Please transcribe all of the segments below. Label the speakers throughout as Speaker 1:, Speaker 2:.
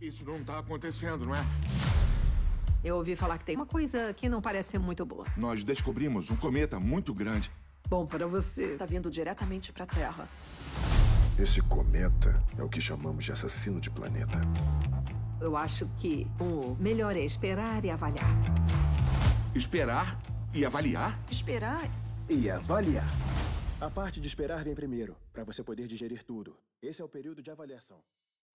Speaker 1: Isso não tá acontecendo, não é?
Speaker 2: Eu ouvi falar que tem uma coisa que não parece muito boa.
Speaker 1: Nós descobrimos um cometa muito grande.
Speaker 2: Bom para você.
Speaker 3: Tá vindo diretamente pra Terra.
Speaker 4: Esse cometa é o que chamamos de assassino de planeta.
Speaker 2: Eu acho que o melhor é esperar e avaliar.
Speaker 1: Esperar e avaliar?
Speaker 3: Esperar
Speaker 4: E avaliar. A parte de esperar vem primeiro, para você poder digerir tudo. Esse é o período de avaliação.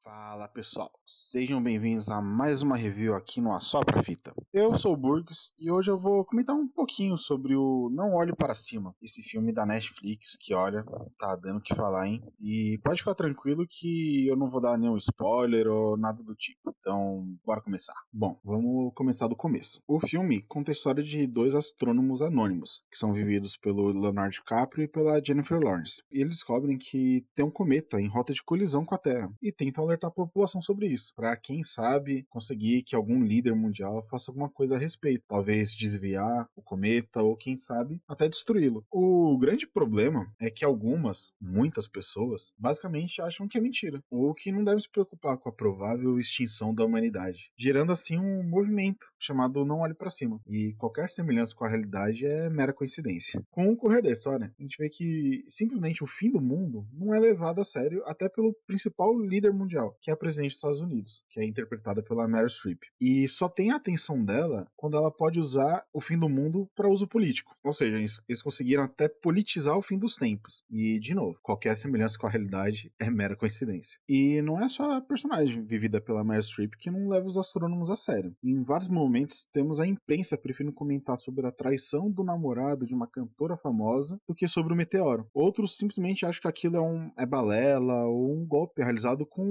Speaker 5: Fala pessoal, sejam bem-vindos a mais uma review aqui no Assopra Fita. Eu sou o Burgs e hoje eu vou comentar um pouquinho sobre o Não Olhe Para Cima, esse filme da Netflix que, olha, tá dando o que falar, hein? E pode ficar tranquilo que eu não vou dar nenhum spoiler ou nada do tipo. Então, bora começar. Bom, vamos começar do começo. O filme conta a história de dois astrônomos anônimos, que são vividos pelo Leonardo DiCaprio e pela Jennifer Lawrence. E eles descobrem que tem um cometa em rota de colisão com a Terra e tentam alertar a população sobre isso, para quem sabe conseguir que algum líder mundial faça alguma coisa a respeito, talvez desviar o cometa ou quem sabe até destruí-lo. O grande problema é que algumas, muitas pessoas, basicamente acham que é mentira, ou que não devem se preocupar com a provável extinção da humanidade, gerando assim um movimento chamado Não Olhe para Cima. E qualquer semelhança com a realidade é mera coincidência. Com o correr da história, a gente vê que simplesmente o fim do mundo não é levado a sério até pelo principal líder mundial, que é a presidente dos Estados Unidos, que é interpretada pela Meryl Streep. E só tem a atenção dela quando ela pode usar o fim do mundo para uso político. Ou seja, eles, eles conseguiram até politizar o fim dos tempos. E, de novo, qualquer semelhança com a realidade é mera coincidência. E não é só a personagem vivida pela Meryl Streep que não leva os astrônomos a sério. Em vários momentos, temos a imprensa preferindo comentar sobre a traição do namorado de uma cantora famosa do que sobre o meteoro. Outros simplesmente acham que aquilo é, um, é balela ou um golpe realizado com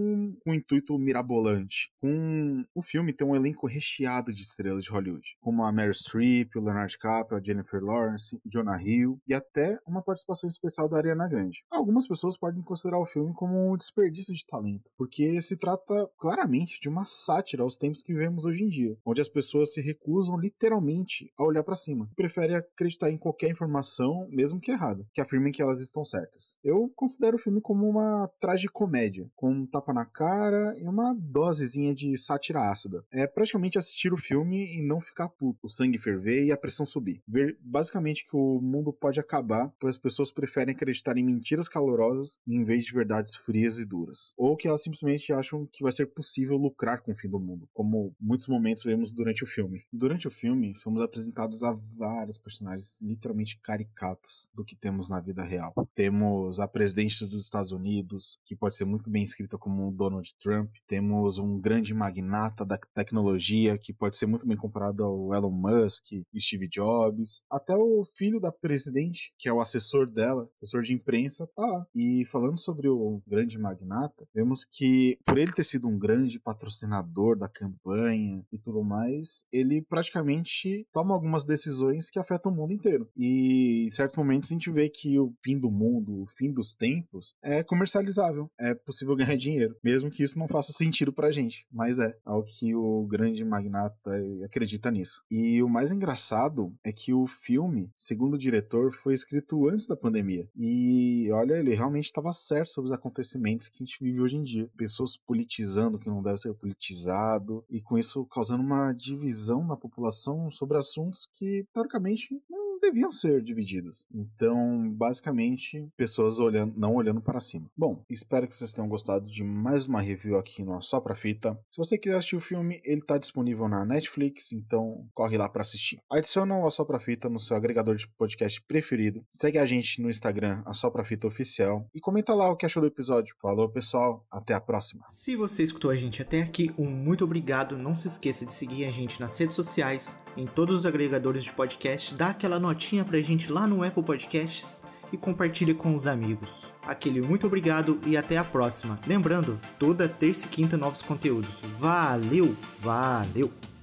Speaker 5: com um intuito mirabolante. Com o filme tem um elenco recheado de estrelas de Hollywood, como a Meryl Streep, o Leonardo DiCaprio, a Jennifer Lawrence, Jonah Hill e até uma participação especial da Ariana Grande. Algumas pessoas podem considerar o filme como um desperdício de talento, porque se trata claramente de uma sátira aos tempos que vivemos hoje em dia, onde as pessoas se recusam literalmente a olhar para cima e preferem acreditar em qualquer informação, mesmo que errada, que afirmem que elas estão certas. Eu considero o filme como uma tragicomédia, com um tapa na cara e uma dosezinha de sátira ácida. É praticamente assistir o filme e não ficar puto, o sangue ferver e a pressão subir. Ver basicamente que o mundo pode acabar, pois as pessoas preferem acreditar em mentiras calorosas em vez de verdades frias e duras. Ou que elas simplesmente acham que vai ser possível lucrar com o fim do mundo, como muitos momentos vemos durante o filme. Durante o filme, somos apresentados a vários personagens literalmente caricatos do que temos na vida real. Temos a presidente dos Estados Unidos, que pode ser muito bem escrita como Donald Trump, temos um grande magnata da tecnologia que pode ser muito bem comparado ao Elon Musk Steve Jobs, até o filho da presidente, que é o assessor dela, assessor de imprensa, tá lá. E falando sobre o grande magnata, vemos que por ele ter sido um grande patrocinador da campanha e tudo mais, ele praticamente toma algumas decisões que afetam o mundo inteiro. E em certos momentos a gente vê que o fim do mundo, o fim dos tempos, é comercializável, é possível ganhar dinheiro mesmo que isso não faça sentido pra gente. Mas é, ao que o grande magnata acredita nisso. E o mais engraçado é que o filme, segundo o diretor, foi escrito antes da pandemia. E olha, ele realmente estava certo sobre os acontecimentos que a gente vive hoje em dia. Pessoas politizando que não deve ser politizado, e com isso causando uma divisão na população sobre assuntos que, teoricamente, não deviam ser divididos. Então, basicamente, pessoas olhando, não olhando para cima. Bom, espero que vocês tenham gostado de mais uma review aqui no Só Pra Fita. Se você quiser assistir o filme, ele está disponível na Netflix, então corre lá para assistir. Adiciona o Só Pra Fita no seu agregador de podcast preferido. Segue a gente no Instagram, a Só Pra Fita Oficial. E comenta lá o que achou do episódio. Falou, pessoal. Até a próxima.
Speaker 6: Se você escutou a gente até aqui, um muito obrigado. Não se esqueça de seguir a gente nas redes sociais, em todos os agregadores de podcast. Dá aquela notinha pra gente lá no Apple Podcasts e compartilhe com os amigos. Aquele muito obrigado e até a próxima. Lembrando, toda terça e quinta novos conteúdos. Valeu, valeu!